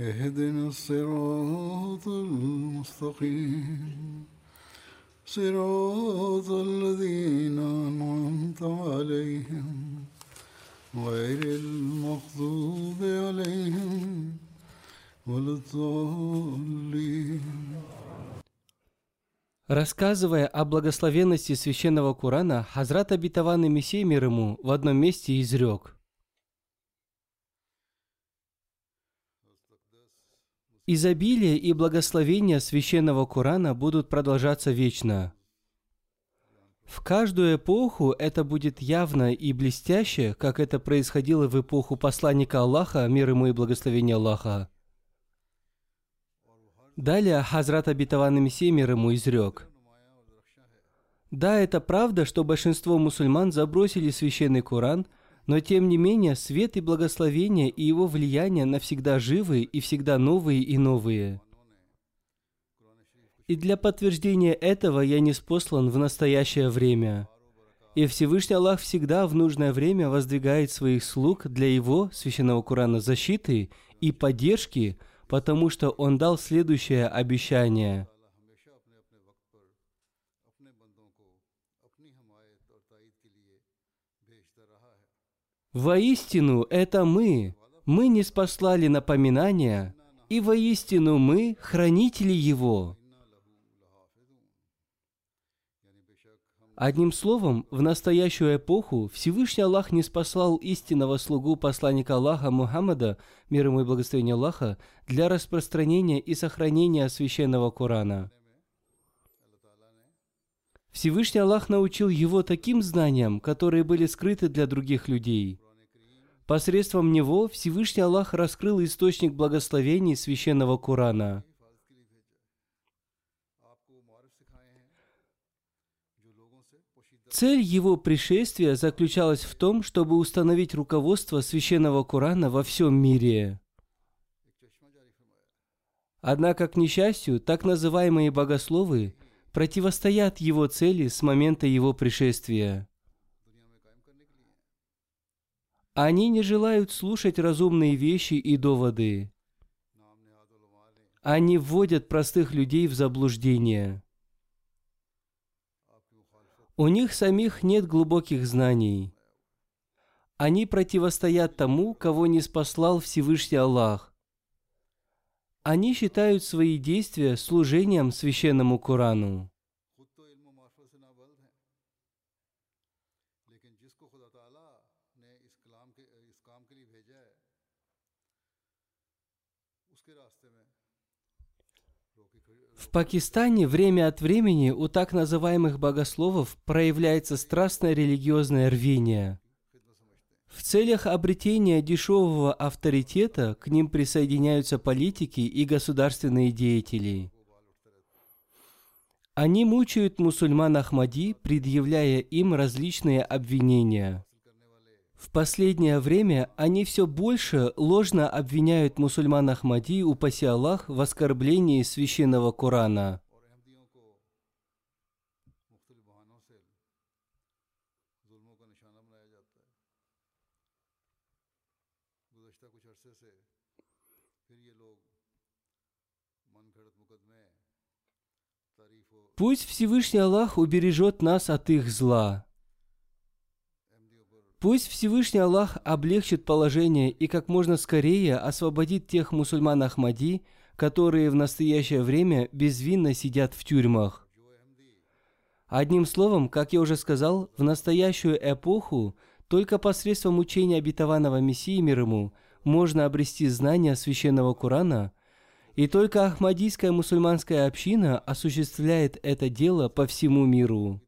اهدنا الصراط المستقيم صراط الذين أنعمت عليهم غير المغضوب عليهم ولا الضالين Рассказывая о благословенности священного Курана, Хазрат обетованный Мессия мир ему в одном месте изрек. Изобилие и благословения священного Курана будут продолжаться вечно. В каждую эпоху это будет явно и блестяще, как это происходило в эпоху посланника Аллаха, мир ему и благословение Аллаха. Далее Хазрат обетованный Мессия мир ему изрек. Да, это правда, что большинство мусульман забросили священный Коран, но тем не менее свет и благословение и его влияние навсегда живы и всегда новые и новые. И для подтверждения этого я не спослан в настоящее время. И Всевышний Аллах всегда в нужное время воздвигает своих слуг для его, священного Корана, защиты и поддержки – потому что он дал следующее обещание. Воистину, это мы. Мы не спаслали напоминания, и воистину мы хранители его. Одним словом, в настоящую эпоху Всевышний Аллах не спасал истинного слугу посланника Аллаха Мухаммада, мир ему и благословение Аллаха, для распространения и сохранения священного Корана. Всевышний Аллах научил его таким знаниям, которые были скрыты для других людей. Посредством него Всевышний Аллах раскрыл источник благословений священного Корана – Цель его пришествия заключалась в том, чтобы установить руководство священного Корана во всем мире. Однако, к несчастью, так называемые богословы противостоят его цели с момента его пришествия. Они не желают слушать разумные вещи и доводы. Они вводят простых людей в заблуждение. У них самих нет глубоких знаний. Они противостоят тому, кого не спаслал Всевышний Аллах. Они считают свои действия служением священному Корану. Пакистане время от времени у так называемых богословов проявляется страстное религиозное рвение. В целях обретения дешевого авторитета к ним присоединяются политики и государственные деятели. Они мучают мусульман Ахмади, предъявляя им различные обвинения. В последнее время они все больше ложно обвиняют мусульман Ахмади, упаси Аллах, в оскорблении священного Корана. Пусть Всевышний Аллах убережет нас от их зла. Пусть Всевышний Аллах облегчит положение и как можно скорее освободит тех мусульман Ахмади, которые в настоящее время безвинно сидят в тюрьмах. Одним словом, как я уже сказал, в настоящую эпоху только посредством учения обетованного Мессии мир ему можно обрести знания священного Корана, и только Ахмадийская мусульманская община осуществляет это дело по всему миру.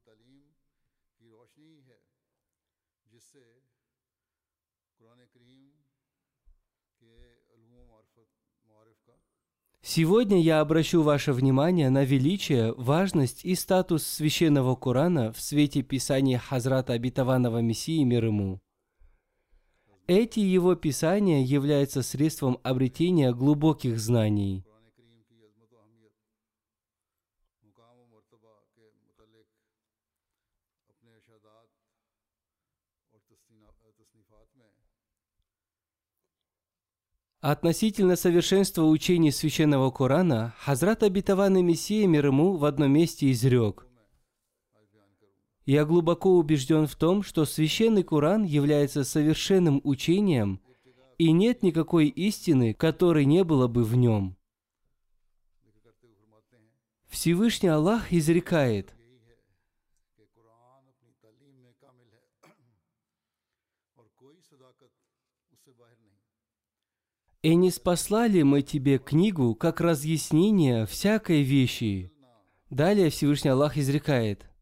Сегодня я обращу ваше внимание на величие, важность и статус священного Корана в свете писания Хазрата Обетованного Мессии мир ему. Эти его писания являются средством обретения глубоких знаний. Относительно совершенства учений Священного Корана, Хазрат Обетованный Мессия мир ему в одном месте изрек – я глубоко убежден в том, что священный Куран является совершенным учением, и нет никакой истины, которой не было бы в нем. Всевышний Аллах изрекает, «И не спасла ли мы тебе книгу, как разъяснение всякой вещи?» Далее Всевышний Аллах изрекает –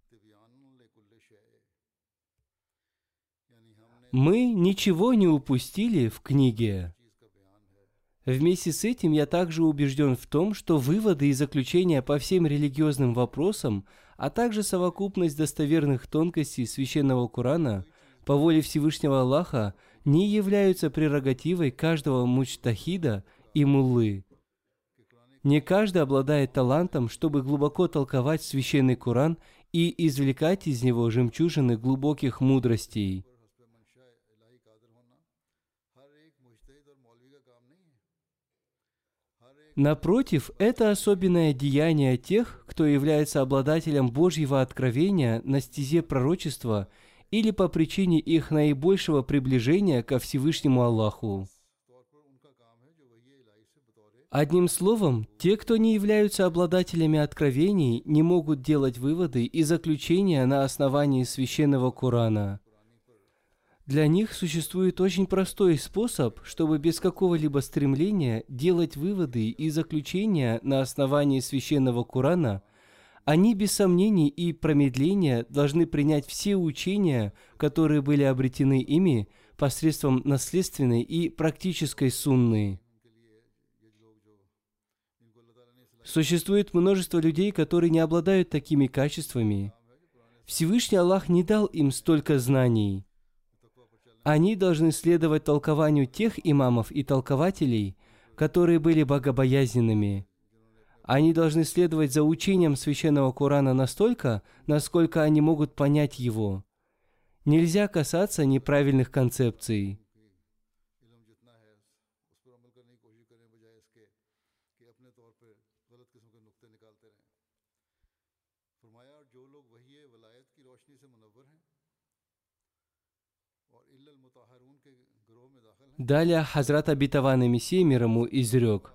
Мы ничего не упустили в книге. Вместе с этим я также убежден в том, что выводы и заключения по всем религиозным вопросам, а также совокупность достоверных тонкостей священного Корана по воле Всевышнего Аллаха не являются прерогативой каждого мучтахида и муллы. Не каждый обладает талантом, чтобы глубоко толковать священный Коран и извлекать из него жемчужины глубоких мудростей. Напротив, это особенное деяние тех, кто является обладателем Божьего откровения на стезе пророчества или по причине их наибольшего приближения ко Всевышнему Аллаху. Одним словом, те, кто не являются обладателями откровений, не могут делать выводы и заключения на основании священного Корана. Для них существует очень простой способ, чтобы без какого-либо стремления делать выводы и заключения на основании священного Корана, они без сомнений и промедления должны принять все учения, которые были обретены ими посредством наследственной и практической сунны. Существует множество людей, которые не обладают такими качествами. Всевышний Аллах не дал им столько знаний. Они должны следовать толкованию тех имамов и толкователей, которые были богобоязненными. Они должны следовать за учением священного Корана настолько, насколько они могут понять его. Нельзя касаться неправильных концепций. Далее Хазрат Абитаван Мессия мир ему изрек.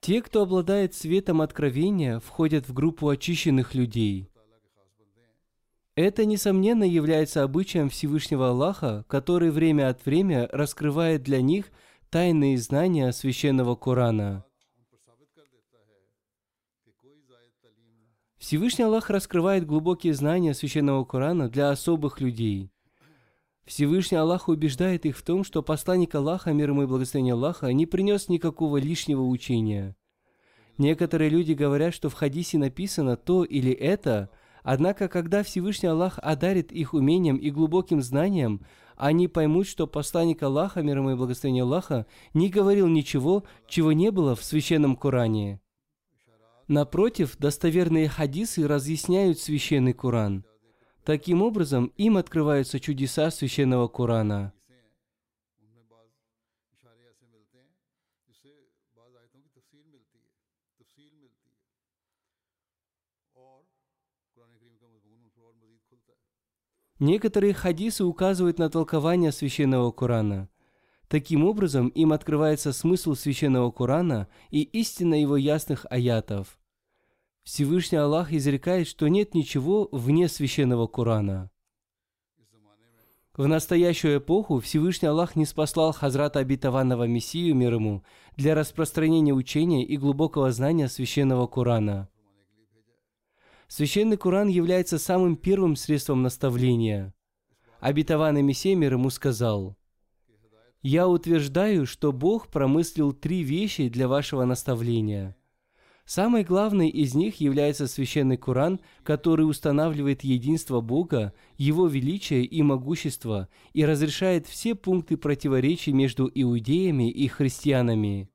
Те, кто обладает светом откровения, входят в группу очищенных людей. Это, несомненно, является обычаем Всевышнего Аллаха, который время от времени раскрывает для них тайные знания священного Корана. Всевышний Аллах раскрывает глубокие знания священного Корана для особых людей – Всевышний Аллах убеждает их в том, что посланник Аллаха, мир ему и благословение Аллаха, не принес никакого лишнего учения. Некоторые люди говорят, что в хадисе написано то или это, однако когда Всевышний Аллах одарит их умением и глубоким знанием, они поймут, что посланник Аллаха, мир ему и благословение Аллаха, не говорил ничего, чего не было в священном Коране. Напротив, достоверные хадисы разъясняют священный Коран. Таким образом, им открываются чудеса священного Корана. Некоторые хадисы указывают на толкование священного Корана. Таким образом, им открывается смысл священного Корана и истина его ясных аятов – Всевышний Аллах изрекает, что нет ничего вне священного Корана. В настоящую эпоху Всевышний Аллах не спаслал Хазрата обетованного Мессию мир ему для распространения учения и глубокого знания священного Корана. Священный Коран является самым первым средством наставления. Обетованный Мессия мир ему сказал, «Я утверждаю, что Бог промыслил три вещи для вашего наставления – Самой главной из них является священный Коран, который устанавливает единство Бога, Его величие и могущество и разрешает все пункты противоречий между иудеями и христианами.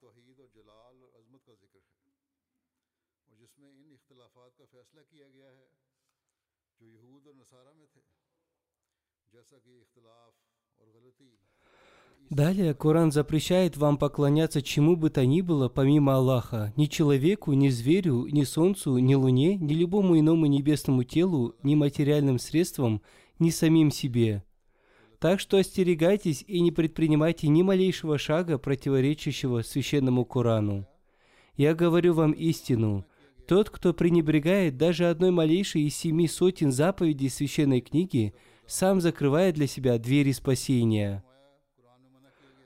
Далее Коран запрещает вам поклоняться чему бы то ни было помимо Аллаха, ни человеку, ни зверю, ни солнцу, ни луне, ни любому иному небесному телу, ни материальным средствам, ни самим себе. Так что остерегайтесь и не предпринимайте ни малейшего шага, противоречащего священному Корану. Я говорю вам истину. Тот, кто пренебрегает даже одной малейшей из семи сотен заповедей священной книги, сам закрывает для себя двери спасения.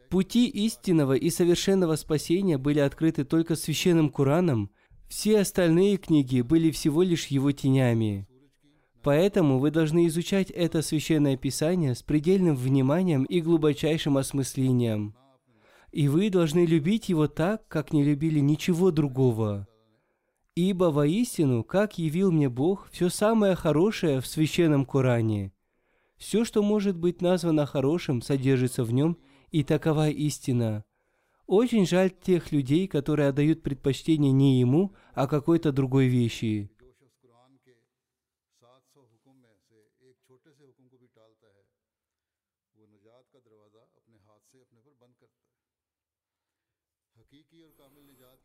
Пути истинного и совершенного спасения были открыты только священным Кураном, все остальные книги были всего лишь его тенями. Поэтому вы должны изучать это священное писание с предельным вниманием и глубочайшим осмыслением. И вы должны любить его так, как не любили ничего другого. Ибо воистину, как явил мне Бог, все самое хорошее в священном Коране. Все, что может быть названо хорошим, содержится в нем – и такова истина. Очень жаль тех людей, которые отдают предпочтение не ему, а какой-то другой вещи.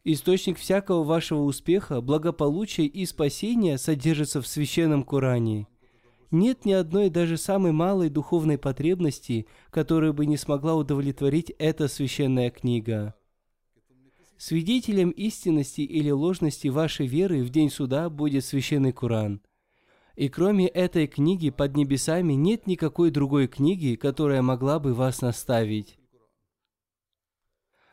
Источник всякого вашего успеха, благополучия и спасения содержится в священном Коране – нет ни одной даже самой малой духовной потребности, которую бы не смогла удовлетворить эта священная книга. Свидетелем истинности или ложности вашей веры в день суда будет священный Куран. И кроме этой книги под небесами нет никакой другой книги, которая могла бы вас наставить.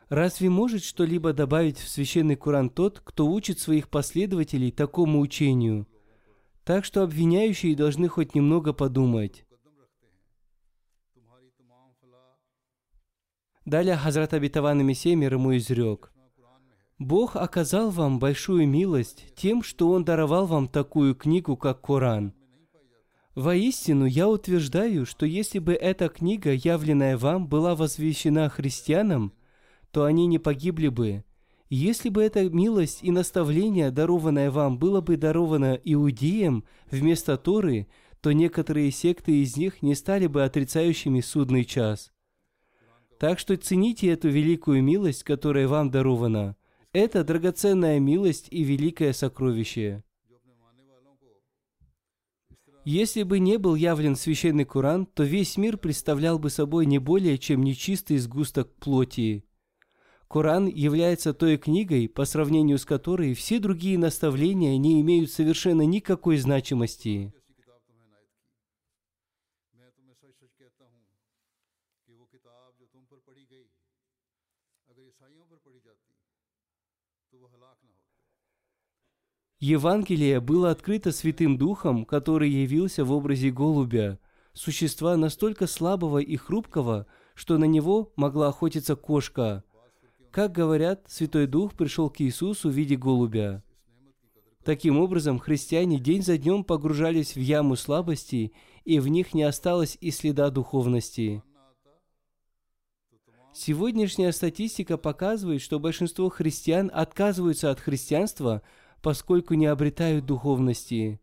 Разве может что-либо добавить в священный Куран тот, кто учит своих последователей такому учению – так что обвиняющие должны хоть немного подумать. Далее Хазрат Абитаван Мессия мир ему изрек. Бог оказал вам большую милость тем, что Он даровал вам такую книгу, как Коран. Воистину, я утверждаю, что если бы эта книга, явленная вам, была возвещена христианам, то они не погибли бы, если бы эта милость и наставление, дарованное вам, было бы даровано иудеям вместо Торы, то некоторые секты из них не стали бы отрицающими судный час. Так что цените эту великую милость, которая вам дарована. Это драгоценная милость и великое сокровище. Если бы не был явлен священный Куран, то весь мир представлял бы собой не более чем нечистый сгусток плоти. Коран является той книгой, по сравнению с которой все другие наставления не имеют совершенно никакой значимости. Евангелие было открыто Святым Духом, который явился в образе голубя, существа настолько слабого и хрупкого, что на него могла охотиться кошка – как говорят, Святой Дух пришел к Иисусу в виде голубя. Таким образом, христиане день за днем погружались в яму слабости, и в них не осталось и следа духовности. Сегодняшняя статистика показывает, что большинство христиан отказываются от христианства, поскольку не обретают духовности.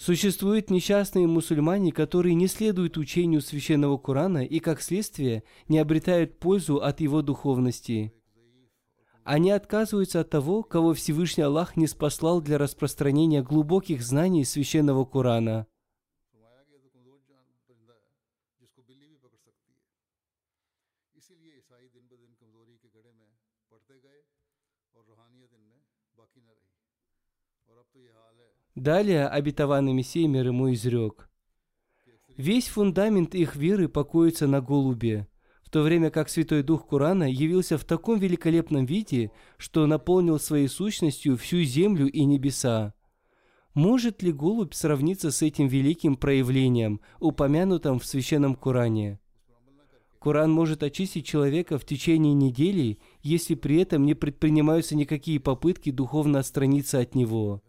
Существуют несчастные мусульмане, которые не следуют учению священного Корана и, как следствие, не обретают пользу от его духовности. Они отказываются от того, кого Всевышний Аллах не спаслал для распространения глубоких знаний священного Корана. Далее обетованный Мессия мир ему изрек. Весь фундамент их веры покоится на голубе, в то время как Святой Дух Корана явился в таком великолепном виде, что наполнил своей сущностью всю землю и небеса. Может ли голубь сравниться с этим великим проявлением, упомянутым в Священном Коране? Коран может очистить человека в течение недели, если при этом не предпринимаются никакие попытки духовно отстраниться от него.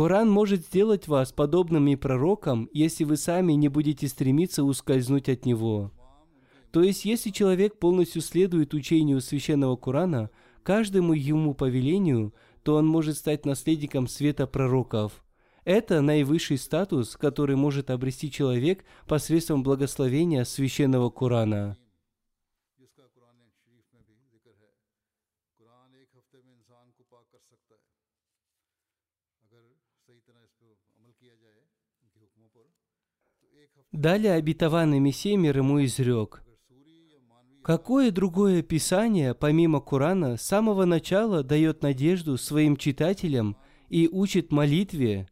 Коран может сделать вас подобными пророкам, если вы сами не будете стремиться ускользнуть от него. То есть, если человек полностью следует учению священного Корана, каждому ему повелению, то он может стать наследником света пророков. Это наивысший статус, который может обрести человек посредством благословения священного Корана. Далее обетованный Мессия мир ему изрек. Какое другое писание, помимо Корана, с самого начала дает надежду своим читателям и учит молитве?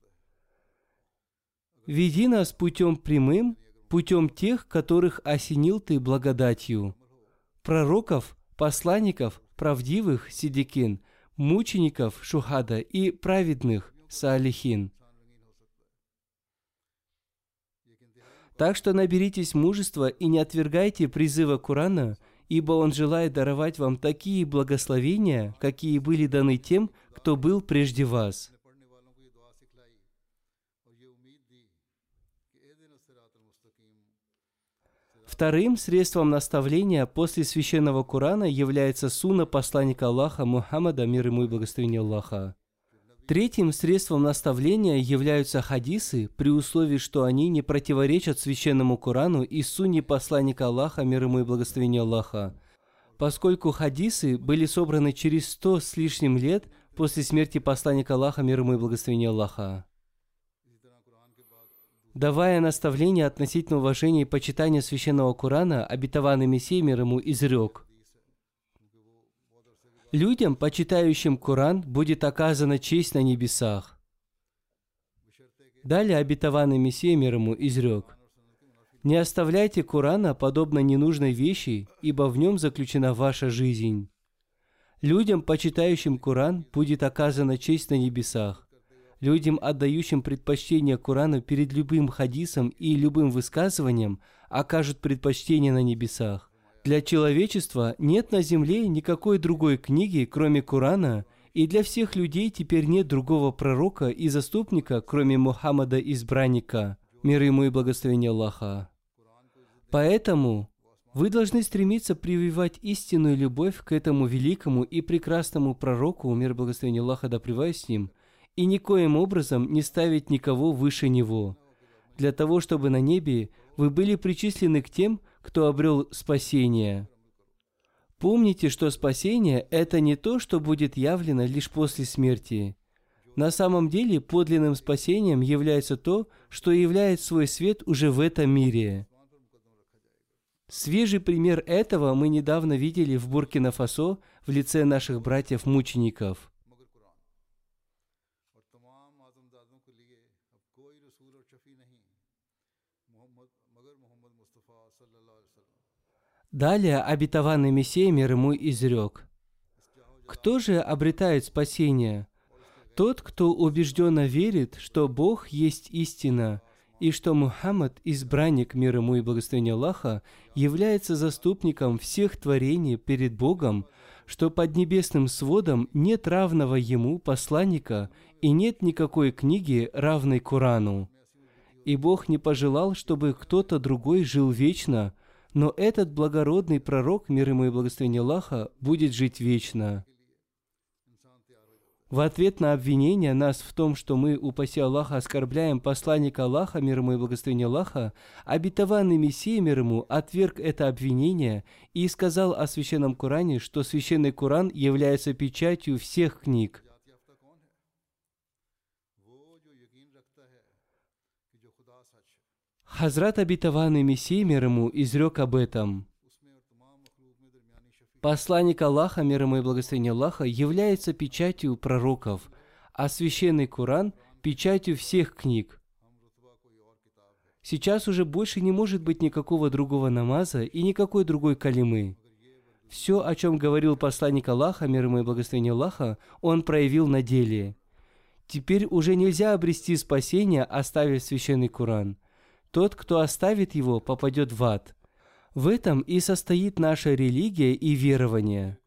Веди нас путем прямым, путем тех, которых осенил ты благодатью. Пророков, посланников, правдивых, сидикин, мучеников, шухада и праведных, саалихин. Так что наберитесь мужества и не отвергайте призыва Корана, ибо он желает даровать вам такие благословения, какие были даны тем, кто был прежде вас. Вторым средством наставления после священного Корана является суна посланника Аллаха Мухаммада, мир ему и благословение Аллаха. Третьим средством наставления являются хадисы, при условии, что они не противоречат священному Корану и сунне посланника Аллаха, мир ему и благословение Аллаха. Поскольку хадисы были собраны через сто с лишним лет после смерти посланника Аллаха, мир ему и благословение Аллаха. Давая наставление относительно уважения и почитания священного Корана, обетованный Мессией мир ему изрек. Людям, почитающим Коран, будет оказана честь на небесах. Далее обетованный Мессия мир ему изрек. Не оставляйте Корана подобно ненужной вещи, ибо в нем заключена ваша жизнь. Людям, почитающим Коран, будет оказана честь на небесах. Людям, отдающим предпочтение Корану перед любым хадисом и любым высказыванием, окажут предпочтение на небесах. Для человечества нет на земле никакой другой книги, кроме Корана, и для всех людей теперь нет другого пророка и заступника, кроме Мухаммада избранника, мир ему и благословение Аллаха. Поэтому вы должны стремиться прививать истинную любовь к этому великому и прекрасному пророку, мир и благословение Аллаха да с ним, и никоим образом не ставить никого выше него, для того, чтобы на небе вы были причислены к тем, кто обрел спасение. Помните, что спасение – это не то, что будет явлено лишь после смерти. На самом деле подлинным спасением является то, что являет свой свет уже в этом мире. Свежий пример этого мы недавно видели в Буркина-Фасо в лице наших братьев-мучеников. Далее обетованный Мессия мир ему изрек. Кто же обретает спасение? Тот, кто убежденно верит, что Бог есть истина, и что Мухаммад, избранник мир ему и благословения Аллаха, является заступником всех творений перед Богом, что под небесным сводом нет равного ему посланника и нет никакой книги, равной Корану. И Бог не пожелал, чтобы кто-то другой жил вечно, но этот благородный пророк, мир ему и благословение Аллаха, будет жить вечно. В ответ на обвинение нас в том, что мы, упаси Аллаха, оскорбляем посланника Аллаха, мир ему и благословение Аллаха, обетованный Мессия, мир ему, отверг это обвинение и сказал о Священном Коране, что Священный Коран является печатью всех книг. Хазрат обетованный Мессия, мир ему, изрек об этом – Посланник Аллаха, мир ему и благословение Аллаха, является печатью пророков, а священный Коран – печатью всех книг. Сейчас уже больше не может быть никакого другого намаза и никакой другой калимы. Все, о чем говорил посланник Аллаха, мир ему и благословение Аллаха, он проявил на деле. Теперь уже нельзя обрести спасение, оставив священный Коран. Тот, кто оставит его, попадет в ад – в этом и состоит наша религия и верование.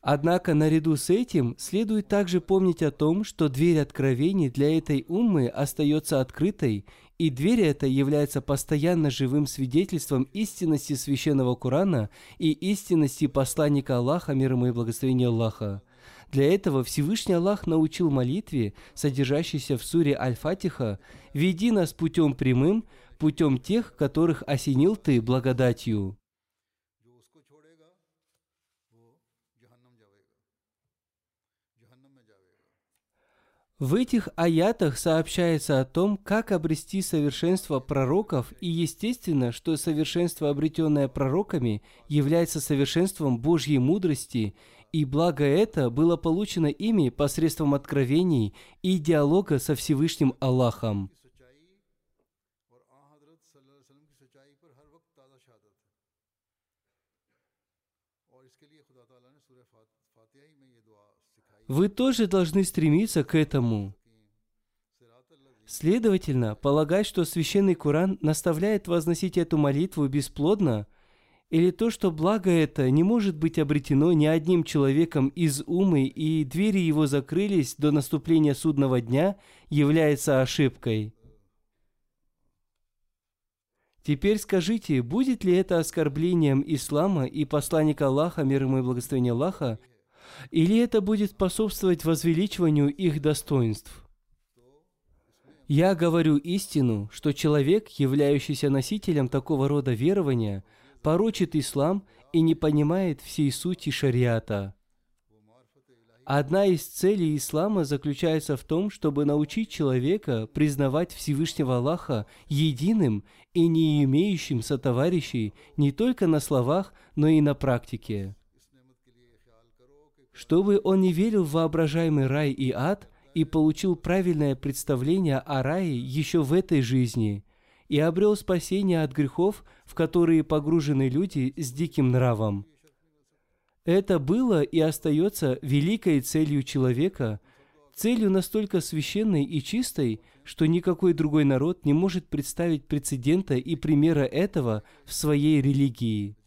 Однако наряду с этим следует также помнить о том, что дверь откровений для этой уммы остается открытой, и дверь эта является постоянно живым свидетельством истинности священного Корана и истинности посланника Аллаха, мир ему и благословения Аллаха. Для этого Всевышний Аллах научил молитве, содержащейся в суре Аль-Фатиха, «Веди нас путем прямым, путем тех, которых осенил Ты благодатью. В этих аятах сообщается о том, как обрести совершенство пророков, и естественно, что совершенство, обретенное пророками, является совершенством Божьей мудрости, и благо это было получено ими посредством откровений и диалога со Всевышним Аллахом. Вы тоже должны стремиться к этому. Следовательно, полагать, что священный Коран наставляет возносить эту молитву бесплодно, или то, что благо это не может быть обретено ни одним человеком из умы и двери его закрылись до наступления судного дня, является ошибкой. Теперь скажите, будет ли это оскорблением ислама и посланника Аллаха, мир ему и благословение Аллаха, или это будет способствовать возвеличиванию их достоинств? Я говорю истину, что человек, являющийся носителем такого рода верования, порочит ислам и не понимает всей сути шариата. Одна из целей ислама заключается в том, чтобы научить человека признавать Всевышнего Аллаха единым и не имеющим сотоварищей не только на словах, но и на практике чтобы он не верил в воображаемый рай и ад и получил правильное представление о рае еще в этой жизни и обрел спасение от грехов, в которые погружены люди с диким нравом. Это было и остается великой целью человека, целью настолько священной и чистой, что никакой другой народ не может представить прецедента и примера этого в своей религии.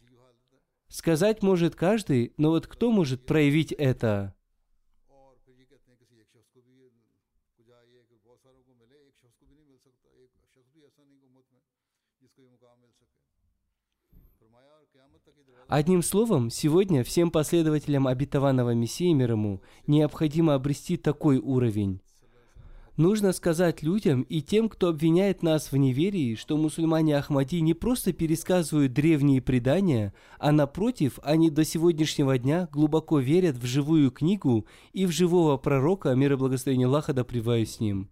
Сказать может каждый, но вот кто может проявить это? Одним словом, сегодня всем последователям обетованного Мессии мир ему необходимо обрести такой уровень. Нужно сказать людям и тем, кто обвиняет нас в неверии, что мусульмане Ахмади не просто пересказывают древние предания, а напротив, они до сегодняшнего дня глубоко верят в живую книгу и в живого пророка, мир и благословение Аллаха да с ним.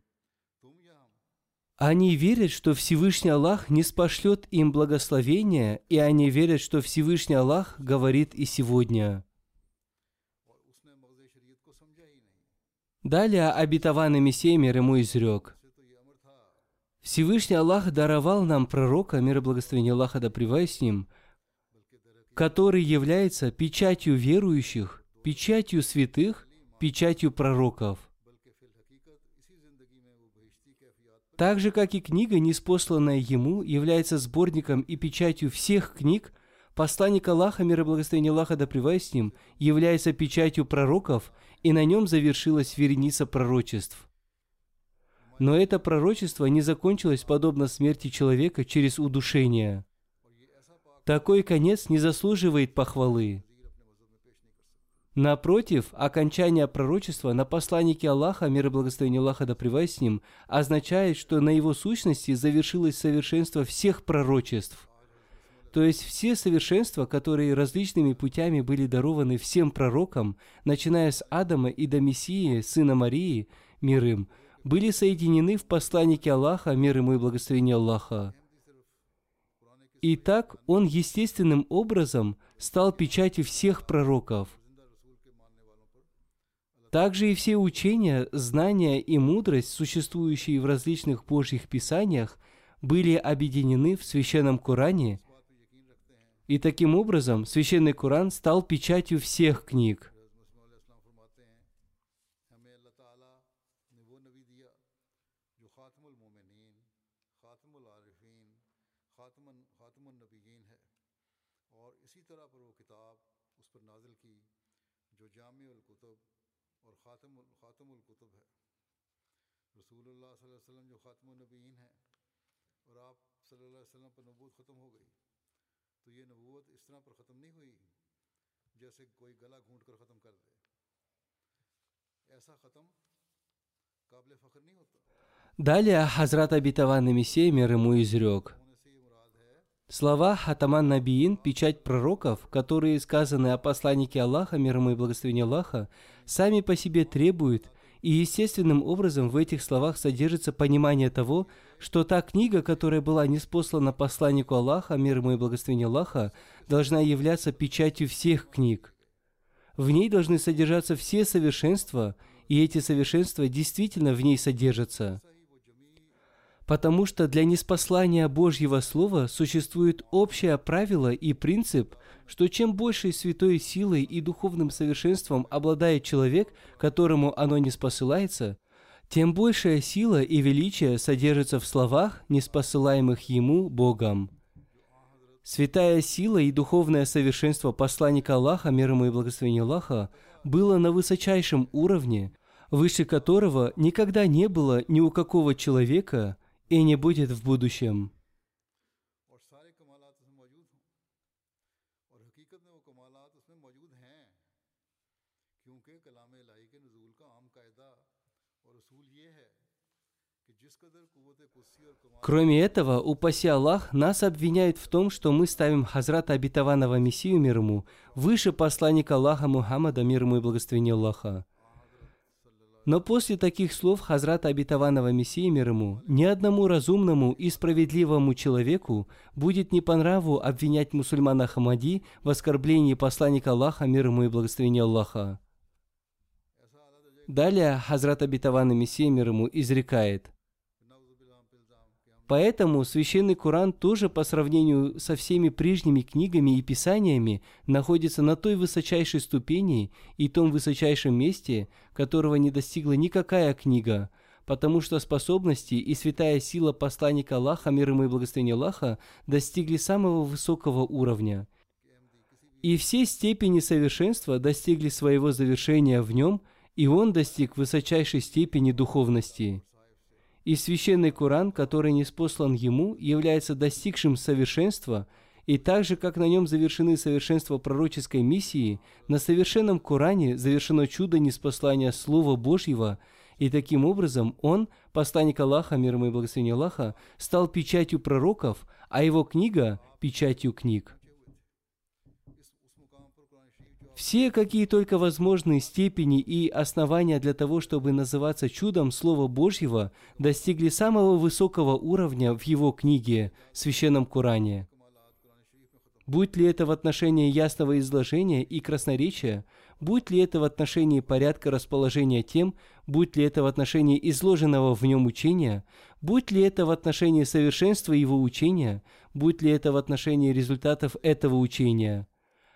Они верят, что Всевышний Аллах не спошлет им благословения, и они верят, что Всевышний Аллах говорит и сегодня – Далее обетованный Мессия мир ему изрек. Всевышний Аллах даровал нам пророка, мир и благословение Аллаха да с ним, который является печатью верующих, печатью святых, печатью пророков. Так же, как и книга, неспосланная ему, является сборником и печатью всех книг, посланник Аллаха, мир и благословение Аллаха да с ним, является печатью пророков – и на нем завершилась вереница пророчеств. Но это пророчество не закончилось подобно смерти человека через удушение. Такой конец не заслуживает похвалы. Напротив, окончание пророчества на посланнике Аллаха, мир и благословение Аллаха да с ним, означает, что на его сущности завершилось совершенство всех пророчеств. То есть все совершенства, которые различными путями были дарованы всем пророкам, начиная с Адама и до Мессии, сына Марии, мир им, были соединены в посланнике Аллаха, мир ему и благословение Аллаха. И так он естественным образом стал печатью всех пророков. Также и все учения, знания и мудрость, существующие в различных Божьих писаниях, были объединены в Священном Коране, и таким образом Священный Коран стал печатью всех книг. Далее Хазрат Абитаван Мессия мир ему изрек. Слова Хатаман Набиин, печать пророков, которые сказаны о посланнике Аллаха, мир ему и благословение Аллаха, сами по себе требуют, и естественным образом в этих словах содержится понимание того, что та книга, которая была неспослана посланнику Аллаха, мир ему и благословение Аллаха, должна являться печатью всех книг. В ней должны содержаться все совершенства, и эти совершенства действительно в ней содержатся. Потому что для неспослания Божьего Слова существует общее правило и принцип, что чем большей святой силой и духовным совершенством обладает человек, которому оно не спосылается, тем большая сила и величие содержится в словах, не спосылаемых ему Богом. Святая сила и духовное совершенство посланника Аллаха, мир ему и благословение Аллаха, было на высочайшем уровне, выше которого никогда не было ни у какого человека и не будет в будущем. Кроме этого, упаси Аллах, нас обвиняют в том, что мы ставим Хазрата Обетованного Мессию мир ему выше посланника Аллаха Мухаммада, мир ему и благословения Аллаха. Но после таких слов Хазрата Обетованного Мессии мир ему, ни одному разумному и справедливому человеку будет не по нраву обвинять мусульмана Хамади в оскорблении посланника Аллаха, мир ему и благословения Аллаха. Далее Хазрат Обетованный Мессия мир ему изрекает – Поэтому священный Коран тоже по сравнению со всеми прежними книгами и писаниями находится на той высочайшей ступени и том высочайшем месте, которого не достигла никакая книга, потому что способности и святая сила посланника Аллаха, мир ему и благословение Аллаха, достигли самого высокого уровня. И все степени совершенства достигли своего завершения в нем, и он достиг высочайшей степени духовности. И священный Коран, который не спослан ему, является достигшим совершенства, и так же, как на нем завершены совершенства пророческой миссии, на совершенном Коране завершено чудо неспослания Слова Божьего, и таким образом он, посланник Аллаха, мир ему и благословение Аллаха, стал печатью пророков, а его книга – печатью книг. Все, какие только возможные степени и основания для того, чтобы называться чудом Слова Божьего, достигли самого высокого уровня в его книге, Священном Коране. Будь ли это в отношении ясного изложения и красноречия, будь ли это в отношении порядка расположения тем, будь ли это в отношении изложенного в нем учения, будь ли это в отношении совершенства его учения, будь ли это в отношении результатов этого учения.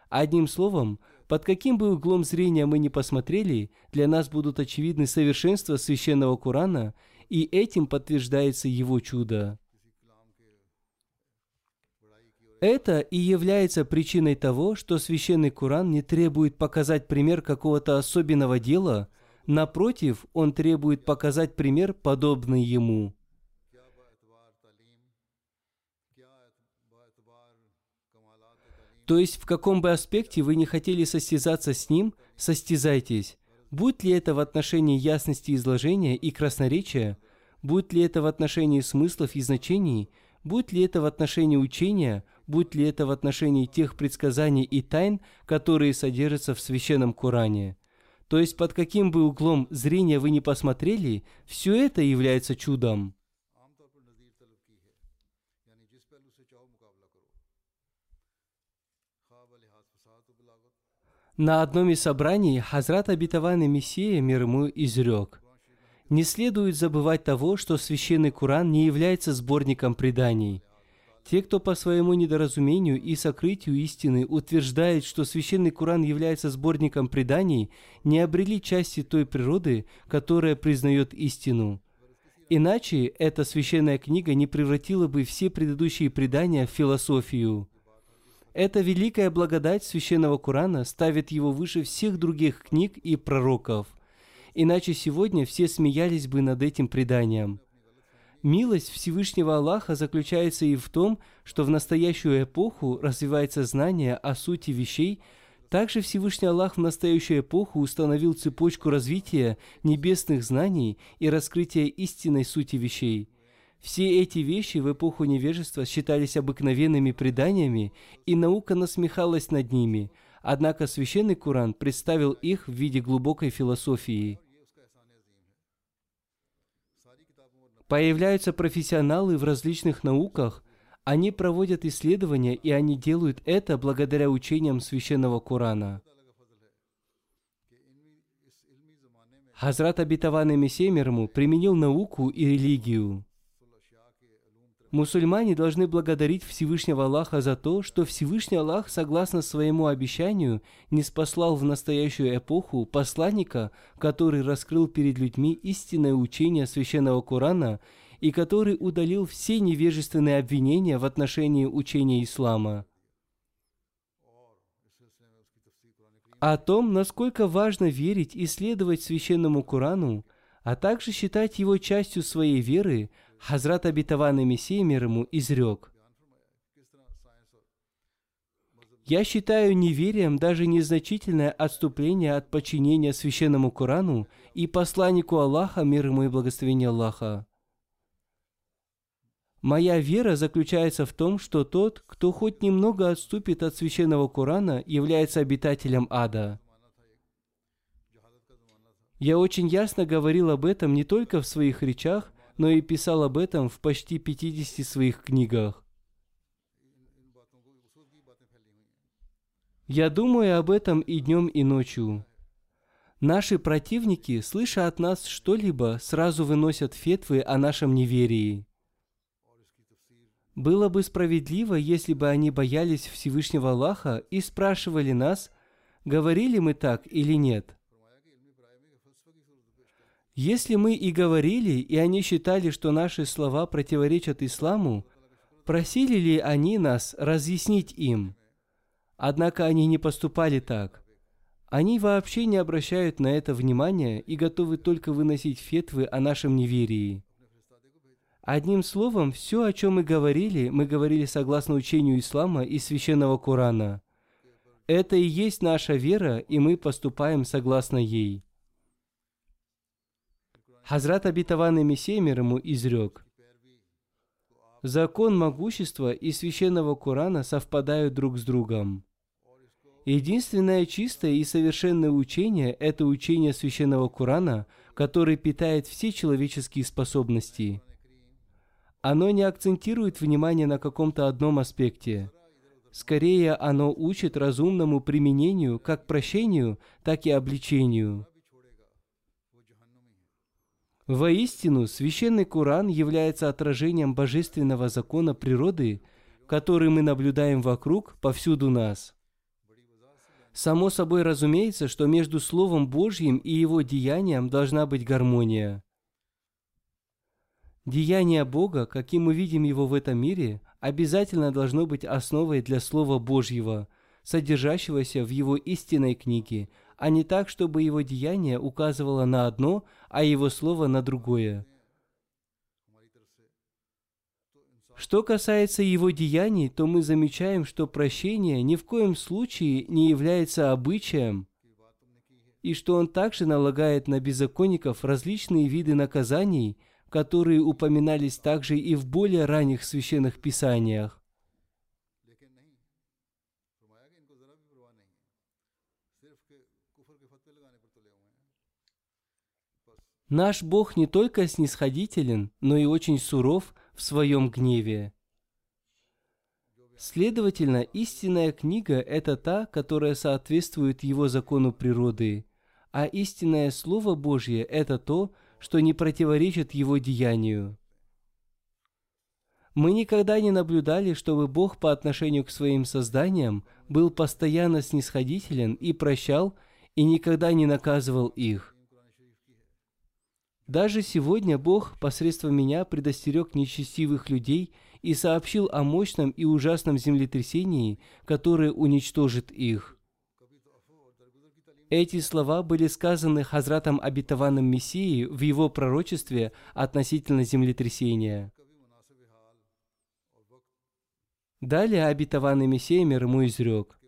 Одним словом, под каким бы углом зрения мы ни посмотрели, для нас будут очевидны совершенства священного Корана, и этим подтверждается его чудо. Это и является причиной того, что священный Коран не требует показать пример какого-то особенного дела, напротив, он требует показать пример, подобный ему. То есть в каком бы аспекте вы не хотели состязаться с ним, состязайтесь. Будь ли это в отношении ясности изложения и красноречия, будь ли это в отношении смыслов и значений, будь ли это в отношении учения, будь ли это в отношении тех предсказаний и тайн, которые содержатся в священном Коране. То есть под каким бы углом зрения вы не посмотрели, все это является чудом. На одном из собраний Хазрат Обетованный Мессия мир ему изрек. Не следует забывать того, что Священный Куран не является сборником преданий. Те, кто по своему недоразумению и сокрытию истины утверждает, что Священный Куран является сборником преданий, не обрели части той природы, которая признает истину. Иначе эта священная книга не превратила бы все предыдущие предания в философию – эта великая благодать священного Корана ставит его выше всех других книг и пророков. Иначе сегодня все смеялись бы над этим преданием. Милость Всевышнего Аллаха заключается и в том, что в настоящую эпоху развивается знание о сути вещей, также Всевышний Аллах в настоящую эпоху установил цепочку развития небесных знаний и раскрытия истинной сути вещей – все эти вещи в эпоху невежества считались обыкновенными преданиями, и наука насмехалась над ними, однако священный Куран представил их в виде глубокой философии. Появляются профессионалы в различных науках, они проводят исследования, и они делают это благодаря учениям священного Корана. Хазрат Абитаван Мессия применил науку и религию. Мусульмане должны благодарить Всевышнего Аллаха за то, что Всевышний Аллах, согласно своему обещанию, не спаслал в настоящую эпоху посланника, который раскрыл перед людьми истинное учение Священного Корана и который удалил все невежественные обвинения в отношении учения ислама. О том, насколько важно верить и следовать Священному Корану, а также считать его частью своей веры – Хазрат обетованный Мессия мир ему изрек. Я считаю неверием даже незначительное отступление от подчинения священному Корану и посланнику Аллаха, мир ему и благословение Аллаха. Моя вера заключается в том, что тот, кто хоть немного отступит от священного Корана, является обитателем ада. Я очень ясно говорил об этом не только в своих речах, но и писал об этом в почти 50 своих книгах. Я думаю об этом и днем, и ночью. Наши противники, слыша от нас что-либо, сразу выносят фетвы о нашем неверии. Было бы справедливо, если бы они боялись Всевышнего Аллаха и спрашивали нас, говорили мы так или нет – если мы и говорили, и они считали, что наши слова противоречат исламу, просили ли они нас разъяснить им? Однако они не поступали так. Они вообще не обращают на это внимания и готовы только выносить фетвы о нашем неверии. Одним словом, все, о чем мы говорили, мы говорили согласно учению ислама и священного Корана. Это и есть наша вера, и мы поступаем согласно ей. Хазрат обетованный Мессия мир ему изрек. Закон могущества и священного Корана совпадают друг с другом. Единственное чистое и совершенное учение – это учение священного Корана, который питает все человеческие способности. Оно не акцентирует внимание на каком-то одном аспекте. Скорее, оно учит разумному применению как прощению, так и обличению – Воистину, священный Куран является отражением божественного закона природы, который мы наблюдаем вокруг, повсюду нас. Само собой разумеется, что между Словом Божьим и его деянием должна быть гармония. Деяние Бога, каким мы видим его в этом мире, обязательно должно быть основой для Слова Божьего, содержащегося в его истинной книге – а не так, чтобы его деяние указывало на одно, а его слово на другое. Что касается его деяний, то мы замечаем, что прощение ни в коем случае не является обычаем, и что он также налагает на беззаконников различные виды наказаний, которые упоминались также и в более ранних священных писаниях. Наш Бог не только снисходителен, но и очень суров в своем гневе. Следовательно, истинная книга – это та, которая соответствует его закону природы, а истинное Слово Божье – это то, что не противоречит его деянию. Мы никогда не наблюдали, чтобы Бог по отношению к своим созданиям был постоянно снисходителен и прощал, и никогда не наказывал их. Даже сегодня Бог посредством меня предостерег нечестивых людей и сообщил о мощном и ужасном землетрясении, которое уничтожит их. Эти слова были сказаны Хазратом Обетованным Мессией в его пророчестве относительно землетрясения. Далее Обетованный Мессия мир ему изрек.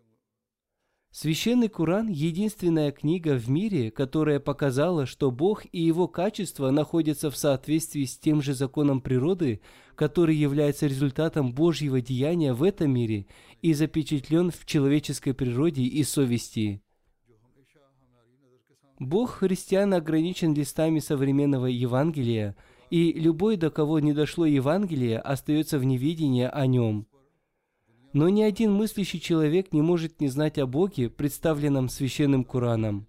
Священный Куран – единственная книга в мире, которая показала, что Бог и Его качества находятся в соответствии с тем же законом природы, который является результатом Божьего деяния в этом мире и запечатлен в человеческой природе и совести. Бог христиан ограничен листами современного Евангелия, и любой, до кого не дошло Евангелие, остается в неведении о нем – но ни один мыслящий человек не может не знать о Боге, представленном священным Кураном.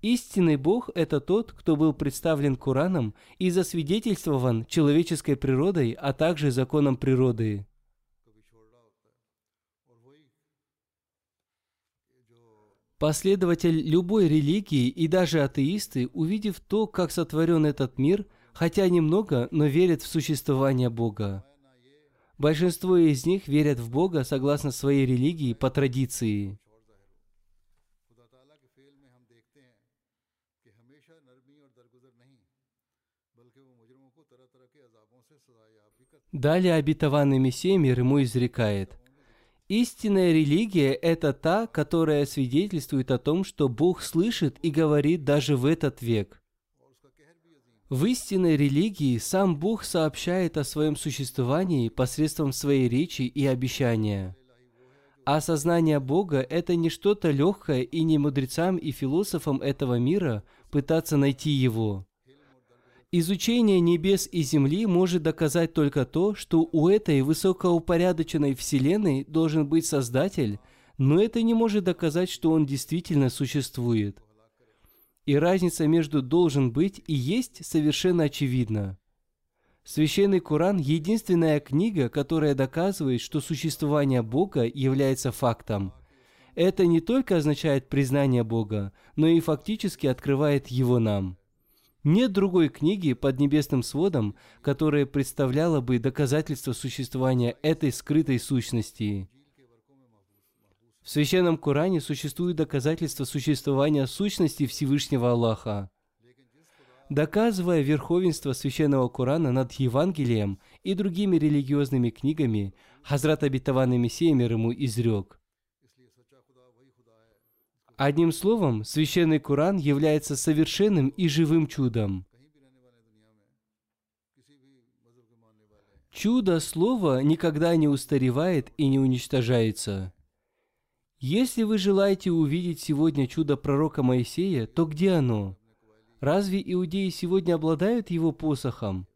Истинный Бог – это тот, кто был представлен Кураном и засвидетельствован человеческой природой, а также законом природы. Последователь любой религии и даже атеисты, увидев то, как сотворен этот мир, хотя немного, но верят в существование Бога. Большинство из них верят в Бога согласно своей религии по традиции. Далее обетованный Мессия мир ему изрекает. Истинная религия – это та, которая свидетельствует о том, что Бог слышит и говорит даже в этот век. В истинной религии сам Бог сообщает о своем существовании посредством своей речи и обещания. А осознание Бога – это не что-то легкое и не мудрецам и философам этого мира пытаться найти Его. Изучение небес и земли может доказать только то, что у этой высокоупорядоченной Вселенной должен быть Создатель, но это не может доказать, что Он действительно существует. И разница между «должен быть» и «есть» совершенно очевидна. Священный Коран – единственная книга, которая доказывает, что существование Бога является фактом. Это не только означает признание Бога, но и фактически открывает Его нам. Нет другой книги под небесным сводом, которая представляла бы доказательство существования этой скрытой сущности. В Священном Коране существует доказательство существования сущности Всевышнего Аллаха. Доказывая верховенство Священного Корана над Евангелием и другими религиозными книгами, Хазрат Абитаванный Мессия мир ему изрек. Одним словом, Священный Коран является совершенным и живым чудом. Чудо слова никогда не устаревает и не уничтожается. Если вы желаете увидеть сегодня чудо пророка Моисея, то где оно? Разве иудеи сегодня обладают его посохом?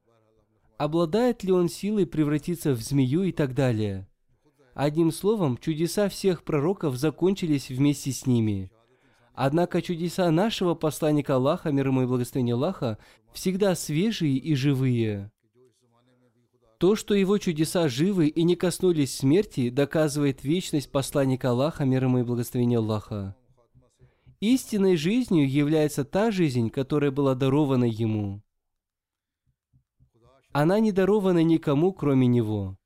Обладает ли он силой превратиться в змею и так далее? Одним словом, чудеса всех пророков закончились вместе с ними. Однако чудеса нашего посланника Аллаха, мир ему и благословение Аллаха, всегда свежие и живые. То, что его чудеса живы и не коснулись смерти, доказывает вечность посланника Аллаха, мир ему и благословение Аллаха. Истинной жизнью является та жизнь, которая была дарована ему. Она не дарована никому, кроме него.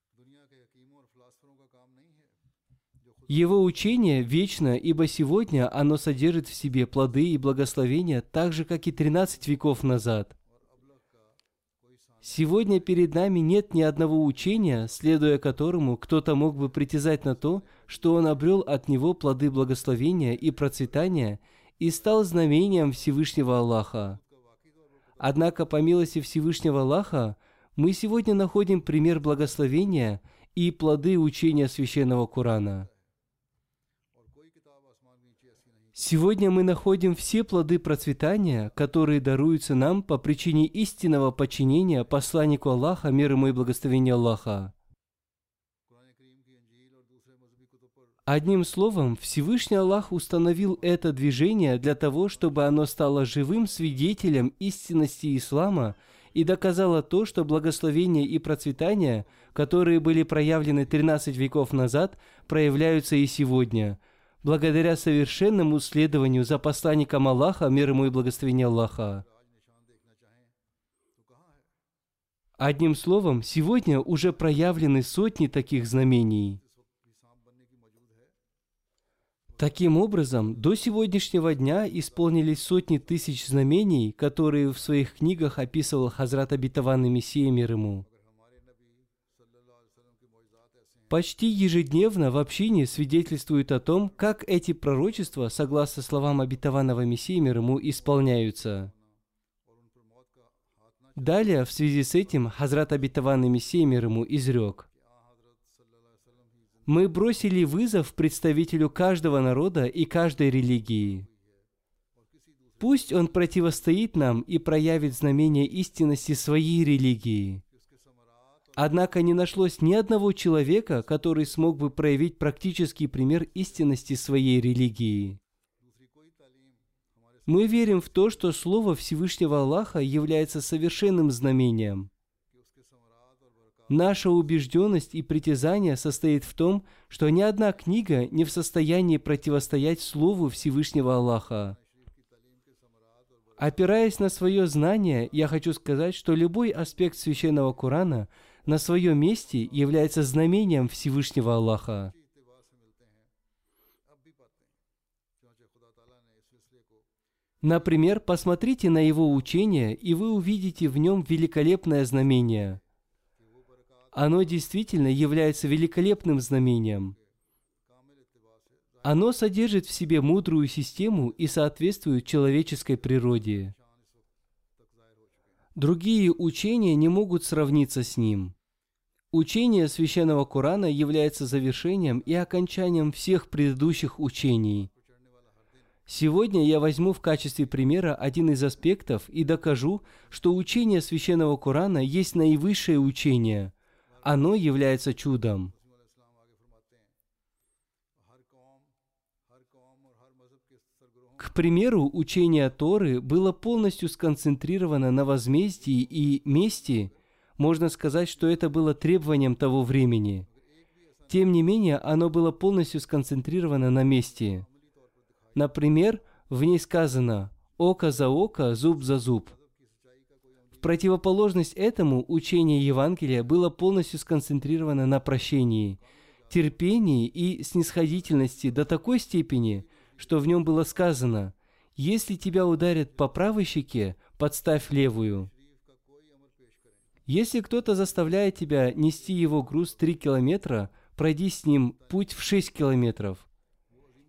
Его учение вечно, ибо сегодня оно содержит в себе плоды и благословения, так же, как и 13 веков назад. Сегодня перед нами нет ни одного учения, следуя которому кто-то мог бы притязать на то, что он обрел от него плоды благословения и процветания и стал знамением Всевышнего Аллаха. Однако, по милости Всевышнего Аллаха, мы сегодня находим пример благословения и плоды учения священного Корана. Сегодня мы находим все плоды процветания, которые даруются нам по причине истинного подчинения посланнику Аллаха, мир ему и благословения Аллаха. Одним словом, Всевышний Аллах установил это движение для того, чтобы оно стало живым свидетелем истинности ислама и доказало то, что благословение и процветание, которые были проявлены 13 веков назад, проявляются и сегодня – благодаря совершенному следованию за посланником Аллаха, мир ему и благословение Аллаха. Одним словом, сегодня уже проявлены сотни таких знамений. Таким образом, до сегодняшнего дня исполнились сотни тысяч знамений, которые в своих книгах описывал Хазрат Абитаванный Мессия мир ему. Почти ежедневно в общине свидетельствуют о том, как эти пророчества, согласно словам обетованного Мессии мир ему, исполняются. Далее, в связи с этим, Хазрат обетованный Мессия мир ему изрек. Мы бросили вызов представителю каждого народа и каждой религии. Пусть он противостоит нам и проявит знамение истинности своей религии – Однако не нашлось ни одного человека, который смог бы проявить практический пример истинности своей религии. Мы верим в то, что Слово Всевышнего Аллаха является совершенным знамением. Наша убежденность и притязание состоит в том, что ни одна книга не в состоянии противостоять Слову Всевышнего Аллаха. Опираясь на свое знание, я хочу сказать, что любой аспект священного Корана – на своем месте является знамением Всевышнего Аллаха. Например, посмотрите на его учение, и вы увидите в нем великолепное знамение. Оно действительно является великолепным знамением. Оно содержит в себе мудрую систему и соответствует человеческой природе. Другие учения не могут сравниться с ним. Учение священного Корана является завершением и окончанием всех предыдущих учений. Сегодня я возьму в качестве примера один из аспектов и докажу, что учение священного Корана есть наивысшее учение. Оно является чудом. К примеру, учение Торы было полностью сконцентрировано на возмездии и мести – можно сказать, что это было требованием того времени. Тем не менее, оно было полностью сконцентрировано на месте. Например, в ней сказано «око за око, зуб за зуб». В противоположность этому учение Евангелия было полностью сконцентрировано на прощении, терпении и снисходительности до такой степени, что в нем было сказано «Если тебя ударят по правой щеке, подставь левую». Если кто-то заставляет тебя нести его груз 3 километра, пройди с ним путь в 6 километров.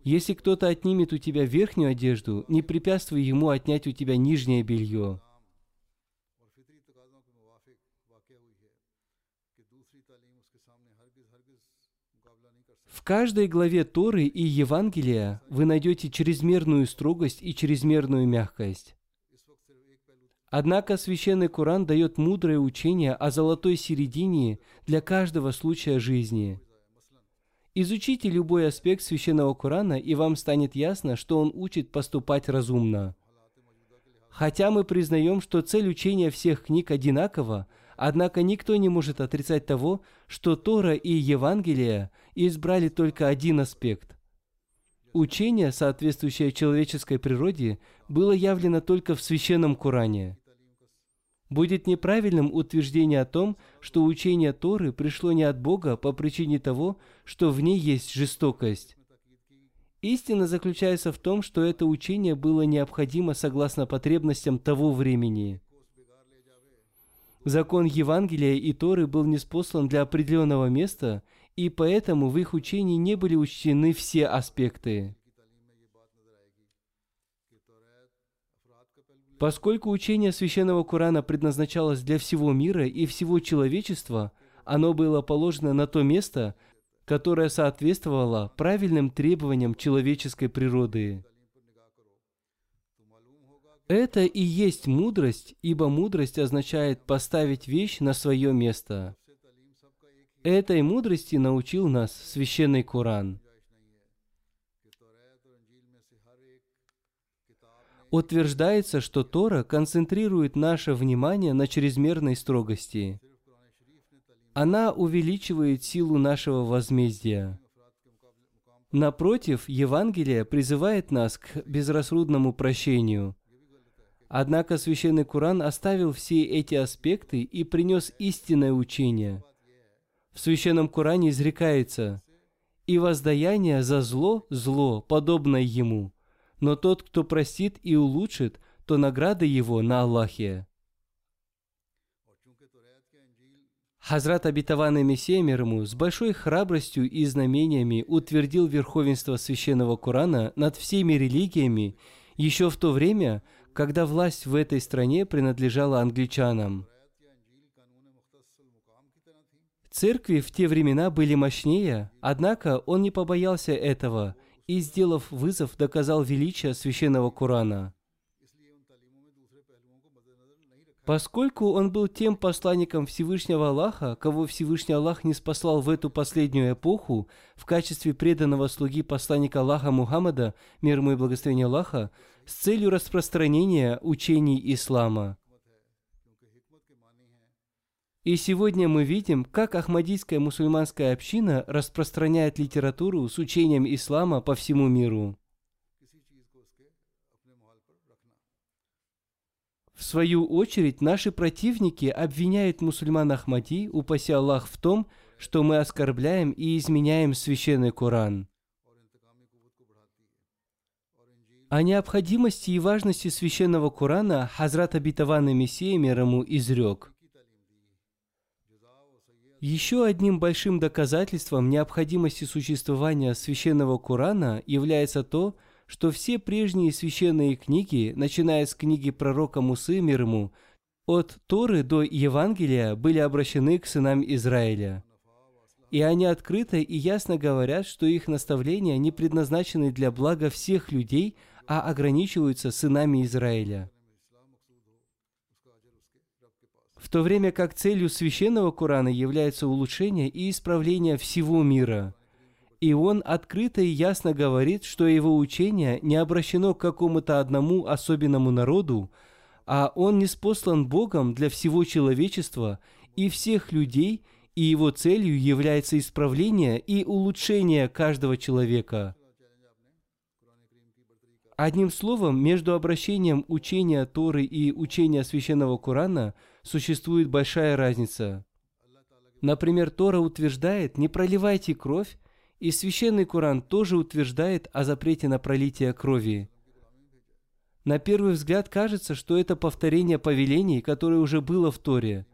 Если кто-то отнимет у тебя верхнюю одежду, не препятствуй ему отнять у тебя нижнее белье. В каждой главе Торы и Евангелия вы найдете чрезмерную строгость и чрезмерную мягкость. Однако Священный Коран дает мудрое учение о золотой середине для каждого случая жизни. Изучите любой аспект Священного Корана, и вам станет ясно, что он учит поступать разумно. Хотя мы признаем, что цель учения всех книг одинакова, однако никто не может отрицать того, что Тора и Евангелие избрали только один аспект. Учение, соответствующее человеческой природе, было явлено только в Священном Коране – Будет неправильным утверждение о том, что учение Торы пришло не от Бога по причине того, что в ней есть жестокость. Истина заключается в том, что это учение было необходимо согласно потребностям того времени. Закон Евангелия и Торы был неспослан для определенного места, и поэтому в их учении не были учтены все аспекты. Поскольку учение священного Корана предназначалось для всего мира и всего человечества, оно было положено на то место, которое соответствовало правильным требованиям человеческой природы. Это и есть мудрость, ибо мудрость означает поставить вещь на свое место. Этой мудрости научил нас священный Коран. Утверждается, что Тора концентрирует наше внимание на чрезмерной строгости. Она увеличивает силу нашего возмездия. Напротив, Евангелие призывает нас к безрассудному прощению – Однако Священный Коран оставил все эти аспекты и принес истинное учение. В Священном Коране изрекается «И воздаяние за зло – зло, подобное ему, но тот, кто простит и улучшит, то награда его на Аллахе». Хазрат обетованный Мессия мир ему с большой храбростью и знамениями утвердил верховенство Священного Корана над всеми религиями еще в то время, когда власть в этой стране принадлежала англичанам. Церкви в те времена были мощнее, однако он не побоялся этого и, сделав вызов, доказал величие священного Корана. Поскольку он был тем посланником Всевышнего Аллаха, кого Всевышний Аллах не спаслал в эту последнюю эпоху, в качестве преданного слуги посланника Аллаха Мухаммада, мир ему и благословение Аллаха, с целью распространения учений ислама. И сегодня мы видим, как Ахмадийская мусульманская община распространяет литературу с учением ислама по всему миру. В свою очередь, наши противники обвиняют мусульман Ахмади, упаси Аллах, в том, что мы оскорбляем и изменяем священный Коран. О необходимости и важности священного Корана Хазрат Абитаван и Мессия мир ему изрек. Еще одним большим доказательством необходимости существования священного Корана является то, что все прежние священные книги, начиная с книги пророка Мусы мир ему, от Торы до Евангелия были обращены к сынам Израиля. И они открыто и ясно говорят, что их наставления не предназначены для блага всех людей – а ограничиваются сынами Израиля. В то время как целью священного Корана является улучшение и исправление всего мира. И он открыто и ясно говорит, что его учение не обращено к какому-то одному особенному народу, а он не спослан Богом для всего человечества и всех людей, и его целью является исправление и улучшение каждого человека – Одним словом, между обращением учения Торы и учения Священного Корана существует большая разница. Например, Тора утверждает «не проливайте кровь», и Священный Коран тоже утверждает о запрете на пролитие крови. На первый взгляд кажется, что это повторение повелений, которое уже было в Торе.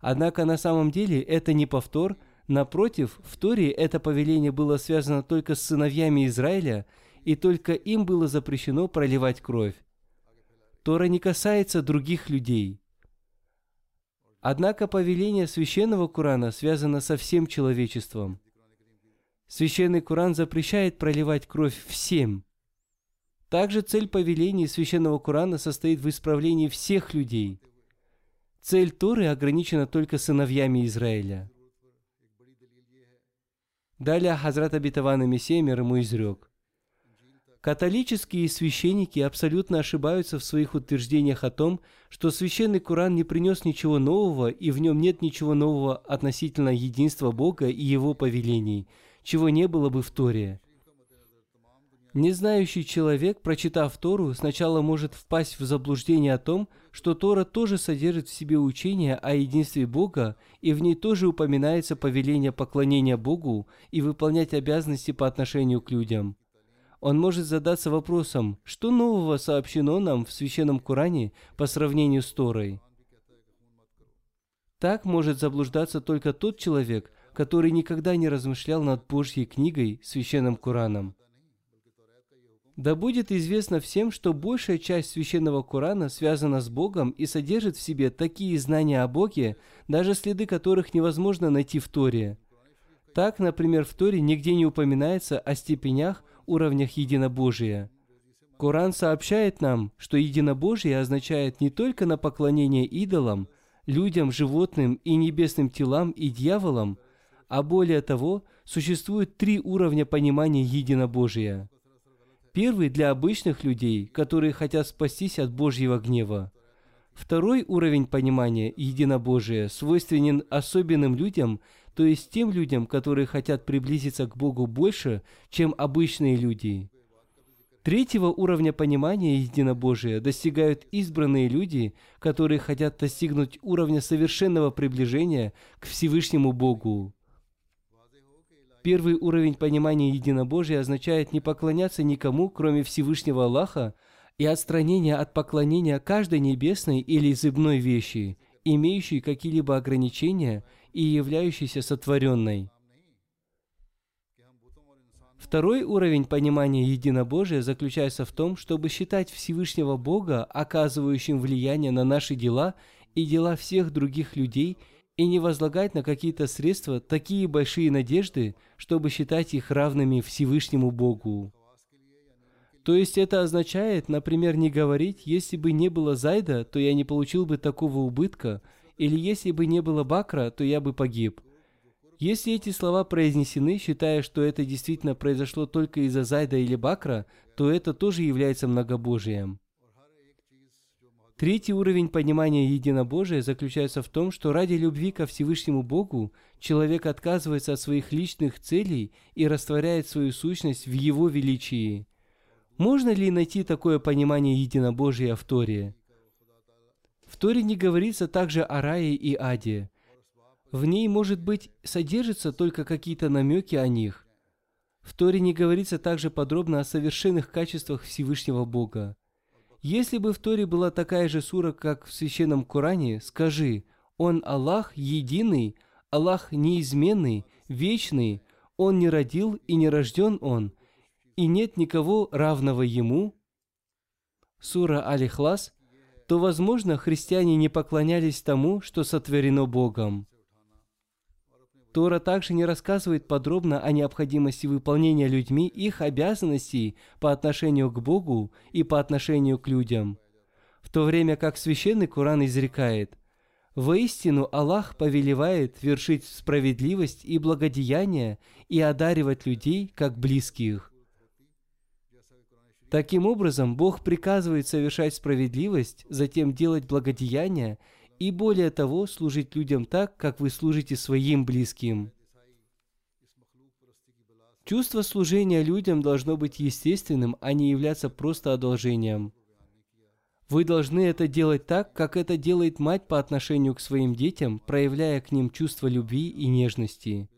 Однако на самом деле это не повтор, напротив, в Торе это повеление было связано только с сыновьями Израиля – и только им было запрещено проливать кровь. Тора не касается других людей. Однако повеление священного Корана связано со всем человечеством. Священный Коран запрещает проливать кровь всем. Также цель повелений священного Корана состоит в исправлении всех людей. Цель Торы ограничена только сыновьями Израиля. Далее Хазрат Абитаван Мессия мир ему изрек. Католические священники абсолютно ошибаются в своих утверждениях о том, что священный Коран не принес ничего нового и в нем нет ничего нового относительно единства Бога и Его повелений, чего не было бы в Торе. Незнающий человек, прочитав Тору, сначала может впасть в заблуждение о том, что Тора тоже содержит в себе учение о единстве Бога, и в ней тоже упоминается повеление поклонения Богу и выполнять обязанности по отношению к людям – он может задаться вопросом, что нового сообщено нам в Священном Коране по сравнению с Торой. Так может заблуждаться только тот человек, который никогда не размышлял над Божьей книгой, священным Кораном. Да будет известно всем, что большая часть священного Корана связана с Богом и содержит в себе такие знания о Боге, даже следы которых невозможно найти в Торе. Так, например, в Торе нигде не упоминается о степенях, уровнях единобожия. Коран сообщает нам, что единобожие означает не только на поклонение идолам, людям, животным и небесным телам и дьяволам, а более того, существует три уровня понимания единобожия – Первый для обычных людей, которые хотят спастись от Божьего гнева. Второй уровень понимания единобожия свойственен особенным людям, то есть тем людям, которые хотят приблизиться к Богу больше, чем обычные люди. Третьего уровня понимания единобожия достигают избранные люди, которые хотят достигнуть уровня совершенного приближения к Всевышнему Богу. Первый уровень понимания единобожия означает не поклоняться никому, кроме Всевышнего Аллаха, и отстранение от поклонения каждой небесной или земной вещи, имеющей какие-либо ограничения и являющейся сотворенной. Второй уровень понимания единобожия заключается в том, чтобы считать Всевышнего Бога, оказывающим влияние на наши дела и дела всех других людей – и не возлагать на какие-то средства такие большие надежды, чтобы считать их равными Всевышнему Богу. То есть это означает, например, не говорить, если бы не было Зайда, то я не получил бы такого убытка, или если бы не было Бакра, то я бы погиб. Если эти слова произнесены, считая, что это действительно произошло только из-за Зайда или Бакра, то это тоже является многобожием. Третий уровень понимания единобожия заключается в том, что ради любви ко Всевышнему Богу человек отказывается от своих личных целей и растворяет свою сущность в Его величии. Можно ли найти такое понимание единобожия в Торе? В Торе не говорится также о рае и аде. В ней, может быть, содержатся только какие-то намеки о них. В Торе не говорится также подробно о совершенных качествах Всевышнего Бога. Если бы в Торе была такая же сура, как в Священном Коране, скажи, Он Аллах единый, Аллах неизменный, вечный, Он не родил и не рожден Он, и нет никого равного Ему. Сура Аль-Ихлас, то, возможно, христиане не поклонялись тому, что сотворено Богом. Тора также не рассказывает подробно о необходимости выполнения людьми их обязанностей по отношению к Богу и по отношению к людям, в то время как священный Коран изрекает «Воистину Аллах повелевает вершить справедливость и благодеяние и одаривать людей как близких». Таким образом, Бог приказывает совершать справедливость, затем делать благодеяние – и более того, служить людям так, как вы служите своим близким. Чувство служения людям должно быть естественным, а не являться просто одолжением. Вы должны это делать так, как это делает мать по отношению к своим детям, проявляя к ним чувство любви и нежности.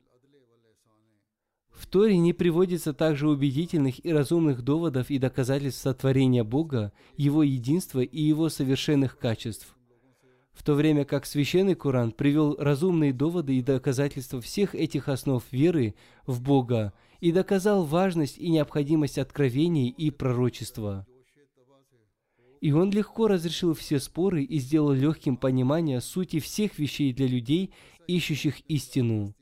В Торе не приводится также убедительных и разумных доводов и доказательств сотворения Бога, Его единства и Его совершенных качеств в то время как Священный Коран привел разумные доводы и доказательства всех этих основ веры в Бога и доказал важность и необходимость откровений и пророчества. И он легко разрешил все споры и сделал легким понимание сути всех вещей для людей, ищущих истину.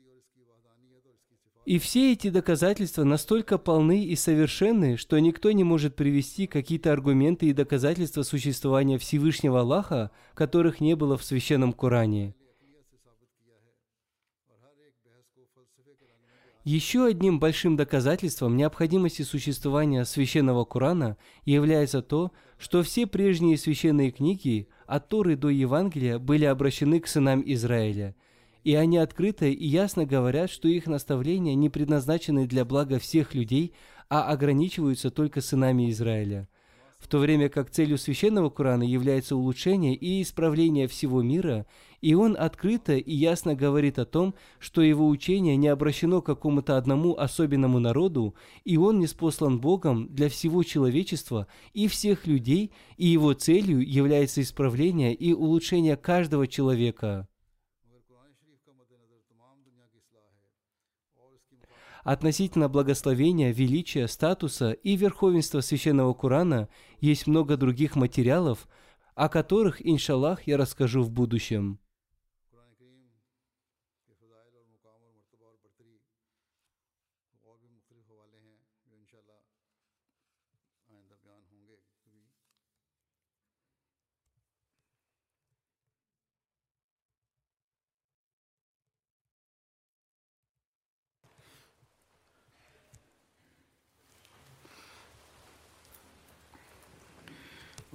И все эти доказательства настолько полны и совершенны, что никто не может привести какие-то аргументы и доказательства существования Всевышнего Аллаха, которых не было в Священном Коране. Еще одним большим доказательством необходимости существования Священного Корана является то, что все прежние священные книги, от Торы до Евангелия, были обращены к сынам Израиля – и они открыто и ясно говорят, что их наставления не предназначены для блага всех людей, а ограничиваются только сынами Израиля. В то время как целью священного Корана является улучшение и исправление всего мира, и он открыто и ясно говорит о том, что его учение не обращено к какому-то одному особенному народу, и он не спослан Богом для всего человечества и всех людей, и его целью является исправление и улучшение каждого человека. Относительно благословения, величия, статуса и верховенства священного Корана есть много других материалов, о которых, иншаллах, я расскажу в будущем.